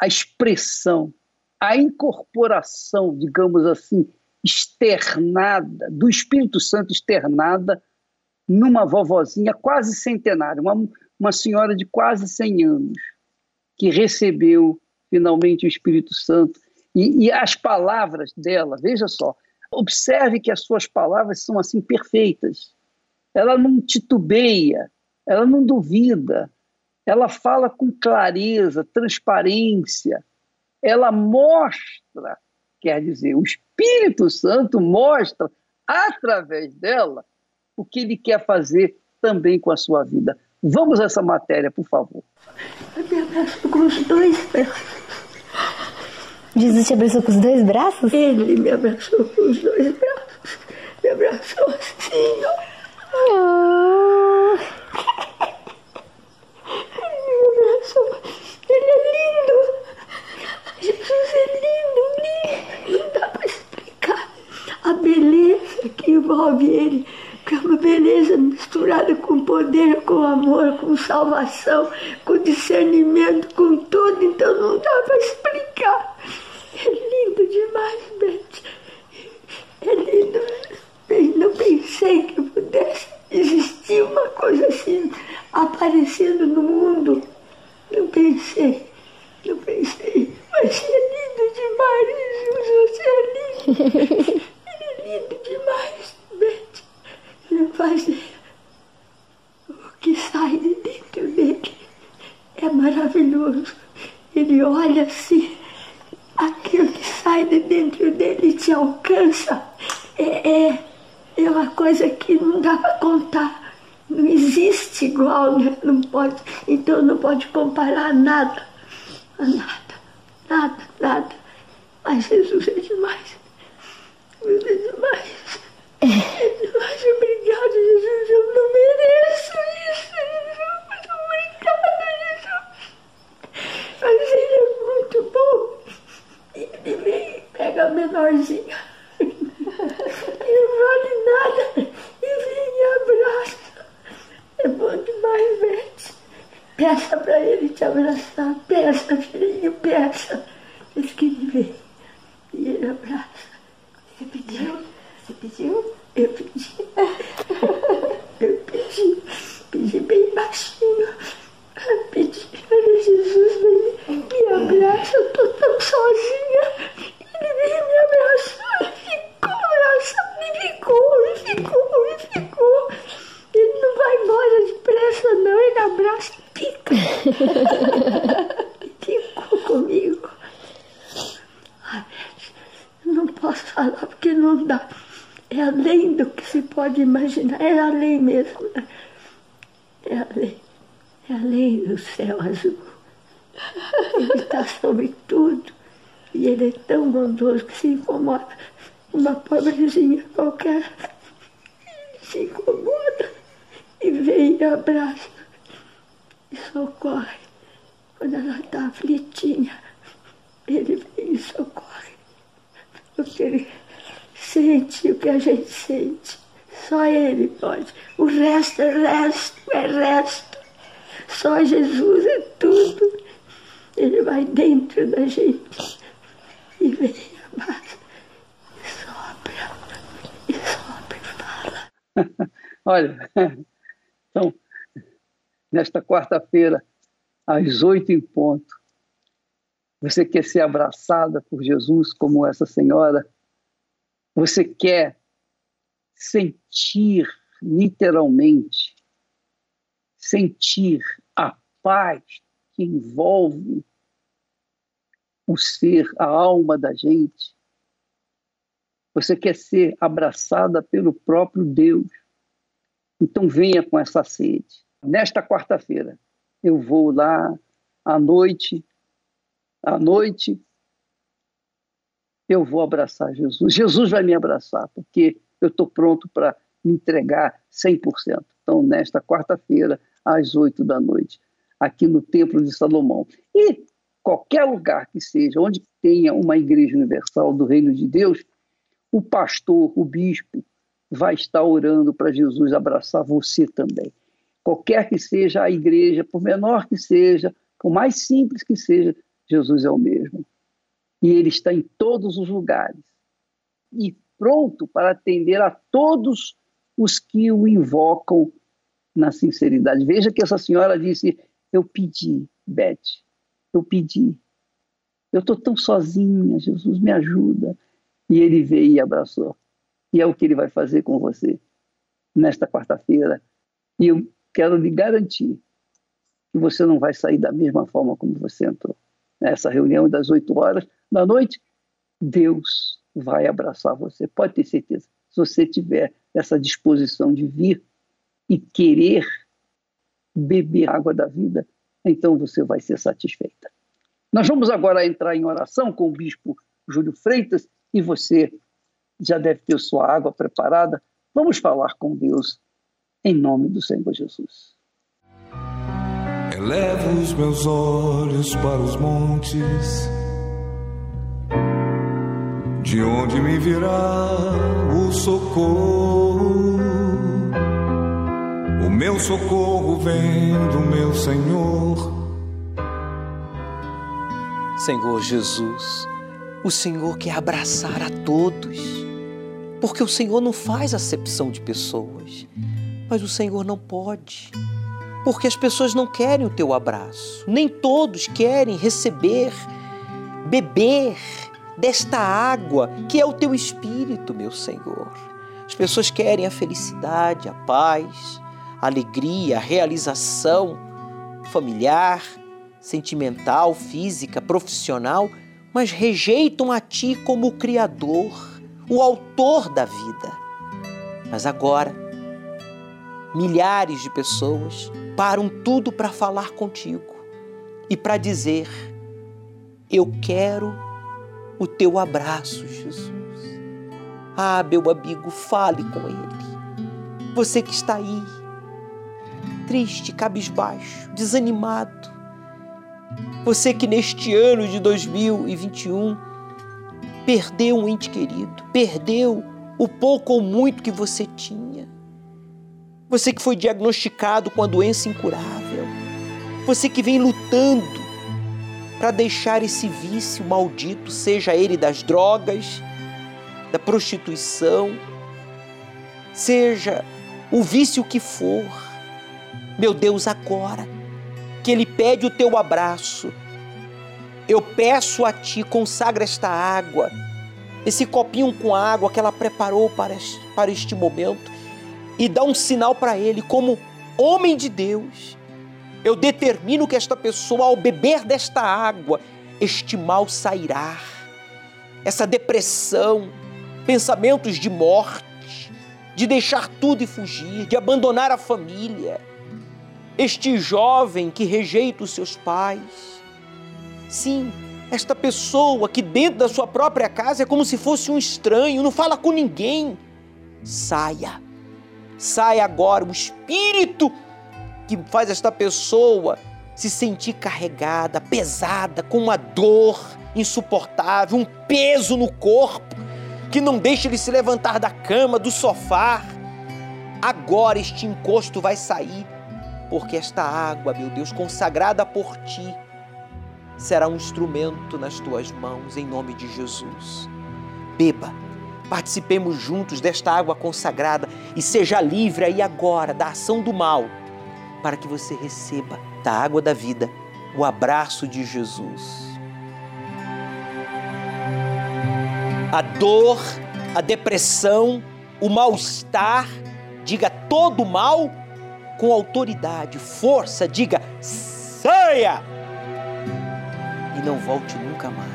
a expressão, a incorporação, digamos assim, externada, do Espírito Santo externada numa vovozinha quase centenária, uma, uma senhora de quase 100 anos, que recebeu finalmente o Espírito Santo. E, e, as palavras dela, veja só, observe que as suas palavras são assim perfeitas. Ela não titubeia, ela não duvida, ela fala com clareza, transparência, ela mostra, quer dizer, o Espírito Santo mostra através dela o que ele quer fazer também com a sua vida. Vamos a essa matéria, por favor. Eu me abraço com os dois braços. Jesus te abraçou com os dois braços? Ele me abraçou com os dois braços. Me abraçou assim, ó. Oh. move ele, que é uma beleza misturada com poder, com amor, com salvação, com discernimento, com tudo, então não dá para explicar. É lindo demais, Beth. É lindo. Eu não pensei que pudesse existir uma coisa assim aparecendo no mundo. Não pensei. Não pensei. Mas é lindo demais, Jesus, é lindo. [LAUGHS] Ele faz o que sai de dentro dele. É maravilhoso. Ele olha assim, aquilo que sai de dentro dele te alcança. É, é, é uma coisa que não dá para contar. Não existe igual, né? Não pode, então não pode comparar nada. Nada, nada, nada. Mas Jesus é demais. Jesus é demais. Demais. Obrigado, Jesus. Eu não mereço isso, Jesus. Muito obrigado, Jesus. Mas ele é muito bom. Ele vem, pega a menorzinha. Não vale nada. E vem e abraça. É bom demais, Bete. Peça para ele te abraçar. Peça, filhinho, peça. Diz que ele vem. E ele abraça. Você pediu? Você pediu? Eu pedi. [LAUGHS] Eu pedi. Pedi bem baixinho. Eu pedi Jesus vem me abraça. Eu tô tão sozinha. Ele me abraçar. Ficou abraçado. E ficou, e ficou, e ficou. Ele não vai embora depressa, não. Ele abraça e fica. ficou comigo. Ah, não posso falar porque não dá. É além do que se pode imaginar. É além mesmo. né? É além. É além do céu azul. Ele está sobre tudo. E ele é tão bondoso que se incomoda. Uma pobrezinha qualquer. Se incomoda e vem e abraça. E socorre. Quando ela está aflitinha, ele vem e socorre. Porque ele sente o que a gente sente. Só ele pode. O resto é resto, é resto. Só Jesus é tudo. Ele vai dentro da gente e vem e abraça. E sopra, e sopra e fala. [LAUGHS] Olha, então, nesta quarta-feira, às oito em ponto, você quer ser abraçada por Jesus como essa senhora? Você quer sentir literalmente, sentir a paz que envolve o ser, a alma da gente? Você quer ser abraçada pelo próprio Deus? Então venha com essa sede. Nesta quarta-feira, eu vou lá à noite, à noite, eu vou abraçar Jesus. Jesus vai me abraçar, porque eu estou pronto para me entregar 100%. Então, nesta quarta-feira, às oito da noite, aqui no Templo de Salomão. E qualquer lugar que seja, onde tenha uma igreja universal do Reino de Deus, o pastor, o bispo, vai estar orando para Jesus abraçar você também. Qualquer que seja a igreja, por menor que seja, por mais simples que seja, Jesus é o mesmo. E ele está em todos os lugares. E pronto para atender a todos os que o invocam na sinceridade. Veja que essa senhora disse: Eu pedi, Beth, eu pedi. Eu estou tão sozinha, Jesus, me ajuda. E ele veio e abraçou. E é o que ele vai fazer com você nesta quarta-feira. E eu quero lhe garantir que você não vai sair da mesma forma como você entrou. Nessa reunião das oito horas da noite, Deus vai abraçar você. Pode ter certeza. Se você tiver essa disposição de vir e querer beber água da vida, então você vai ser satisfeita. Nós vamos agora entrar em oração com o bispo Júlio Freitas e você já deve ter sua água preparada. Vamos falar com Deus em nome do Senhor Jesus. Elevo os meus olhos para os montes, de onde me virá o socorro. O meu socorro vem do meu Senhor. Senhor Jesus, o Senhor quer abraçar a todos, porque o Senhor não faz acepção de pessoas, mas o Senhor não pode, porque as pessoas não querem o teu abraço, nem todos querem receber, beber desta água que é o teu espírito, meu Senhor. As pessoas querem a felicidade, a paz, a alegria, a realização familiar, sentimental, física, profissional, mas rejeitam a Ti como o Criador, o Autor da vida. Mas agora, milhares de pessoas param tudo para falar contigo e para dizer: Eu quero o teu abraço, Jesus. Ah, meu amigo, fale com ele. Você que está aí, triste, cabisbaixo, desanimado. Você que neste ano de 2021 perdeu um ente querido, perdeu o pouco ou muito que você tinha. Você que foi diagnosticado com a doença incurável. Você que vem lutando para deixar esse vício maldito, seja ele das drogas, da prostituição, seja o vício que for. Meu Deus, agora que Ele pede o teu abraço, eu peço a Ti, consagra esta água, esse copinho com água que ela preparou para este, para este momento e dá um sinal para Ele, como homem de Deus. Eu determino que esta pessoa, ao beber desta água, este mal sairá. Essa depressão, pensamentos de morte, de deixar tudo e fugir, de abandonar a família. Este jovem que rejeita os seus pais. Sim, esta pessoa que dentro da sua própria casa é como se fosse um estranho, não fala com ninguém. Saia. Saia agora o espírito que faz esta pessoa se sentir carregada, pesada, com uma dor insuportável, um peso no corpo que não deixa ele se levantar da cama, do sofá. Agora este encosto vai sair, porque esta água, meu Deus, consagrada por ti, será um instrumento nas tuas mãos, em nome de Jesus. Beba, participemos juntos desta água consagrada e seja livre aí agora da ação do mal, para que você receba da água da vida o abraço de Jesus. a dor, a depressão, o mal-estar, diga todo mal com autoridade, força, diga saia e não volte nunca mais.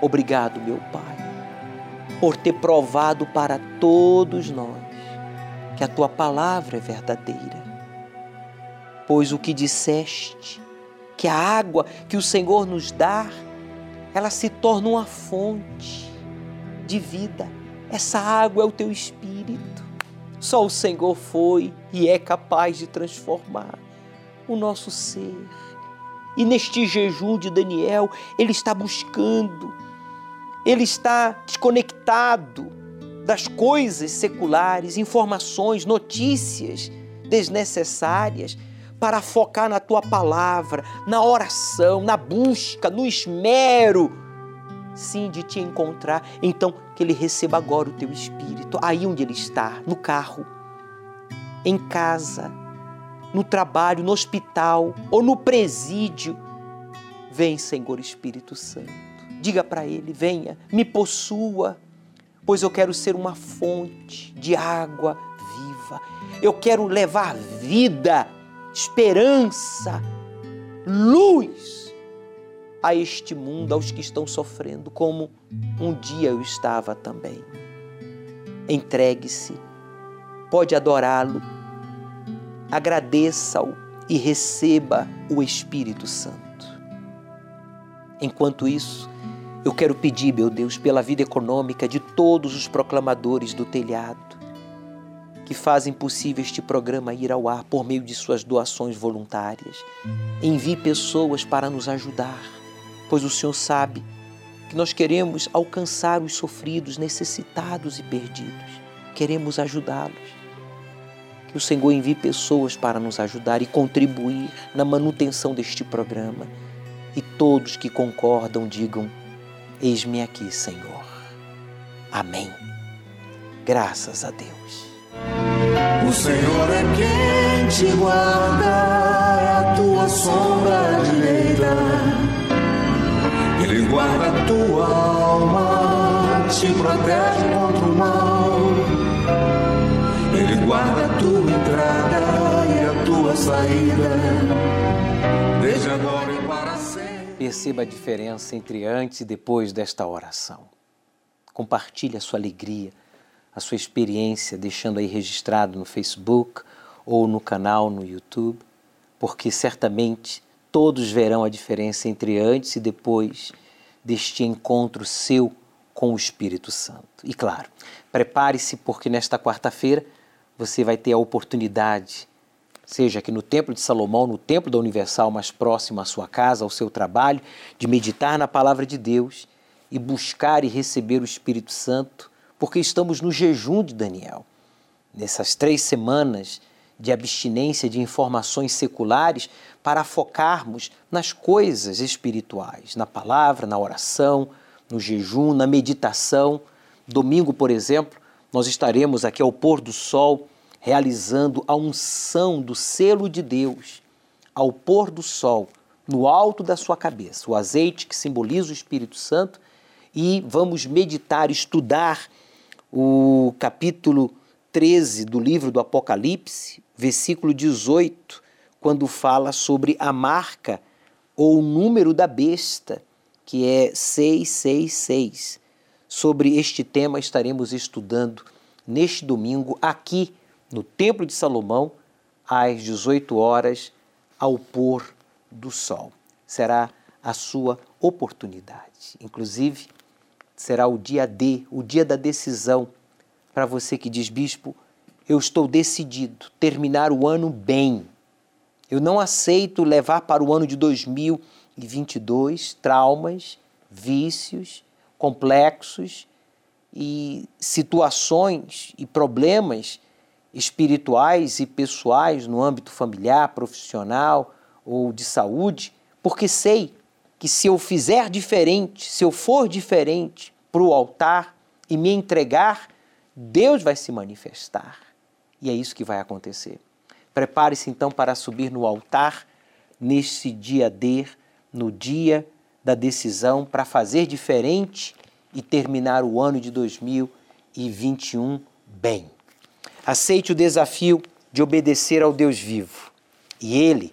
Obrigado, meu Pai, por ter provado para todos nós que a tua palavra é verdadeira. Pois o que disseste, que a água que o Senhor nos dá, ela se torna uma fonte de vida. Essa água é o teu espírito. Só o Senhor foi e é capaz de transformar o nosso ser. E neste jejum de Daniel, ele está buscando, ele está desconectado das coisas seculares, informações, notícias desnecessárias para focar na tua palavra, na oração, na busca, no esmero, sim, de te encontrar. Então, que ele receba agora o teu espírito, aí onde ele está, no carro, em casa, no trabalho, no hospital ou no presídio. Vem, Senhor Espírito Santo. Diga para ele: venha, me possua, pois eu quero ser uma fonte de água viva. Eu quero levar vida esperança, luz a este mundo, aos que estão sofrendo, como um dia eu estava também. Entregue-se, pode adorá-lo, agradeça-o e receba o Espírito Santo. Enquanto isso, eu quero pedir, meu Deus, pela vida econômica de todos os proclamadores do telhado, que fazem possível este programa ir ao ar por meio de suas doações voluntárias. Envie pessoas para nos ajudar, pois o Senhor sabe que nós queremos alcançar os sofridos, necessitados e perdidos. Queremos ajudá-los. Que o Senhor envie pessoas para nos ajudar e contribuir na manutenção deste programa. E todos que concordam digam: Eis-me aqui, Senhor. Amém. Graças a Deus. O Senhor é quem te guarda, é a tua sombra direita. Ele guarda a tua alma, te protege contra o mal. Ele guarda a tua entrada e a tua saída, desde agora e para sempre. Perceba a diferença entre antes e depois desta oração. Compartilhe a sua alegria, a sua experiência, deixando aí registrado no Facebook ou no canal no YouTube, porque certamente todos verão a diferença entre antes e depois deste encontro seu com o Espírito Santo. E claro, prepare-se porque nesta quarta-feira você vai ter a oportunidade, seja aqui no Templo de Salomão, no Templo da Universal mais próximo à sua casa, ao seu trabalho, de meditar na palavra de Deus e buscar e receber o Espírito Santo, porque estamos no jejum de Daniel. Nessas três semanas de abstinência de informações seculares para focarmos nas coisas espirituais, na palavra, na oração, no jejum, na meditação. Domingo, por exemplo, nós estaremos aqui ao pôr do sol realizando a unção do selo de Deus ao pôr do sol, no alto da sua cabeça, o azeite que simboliza o Espírito Santo, e vamos meditar, estudar o capítulo 13 do livro do Apocalipse, versículo 18, quando fala sobre a marca ou o número da besta, que é 666. Sobre este tema estaremos estudando neste domingo aqui no Templo de Salomão, às 18 horas, ao pôr do sol. Será a sua oportunidade. Inclusive, será o dia D, o dia da decisão para você que diz, bispo, eu estou decidido terminar o ano bem. Eu não aceito levar para o ano de 2022 traumas, vícios, complexos e situações e problemas espirituais e pessoais no âmbito familiar, profissional ou de saúde, porque sei que se eu fizer diferente, se eu for diferente para o altar e me entregar Deus vai se manifestar. E é isso que vai acontecer. Prepare-se então para subir no altar neste dia D, no dia da decisão, para fazer diferente e terminar o ano de 2021 bem. Aceite o desafio de obedecer ao Deus vivo e Ele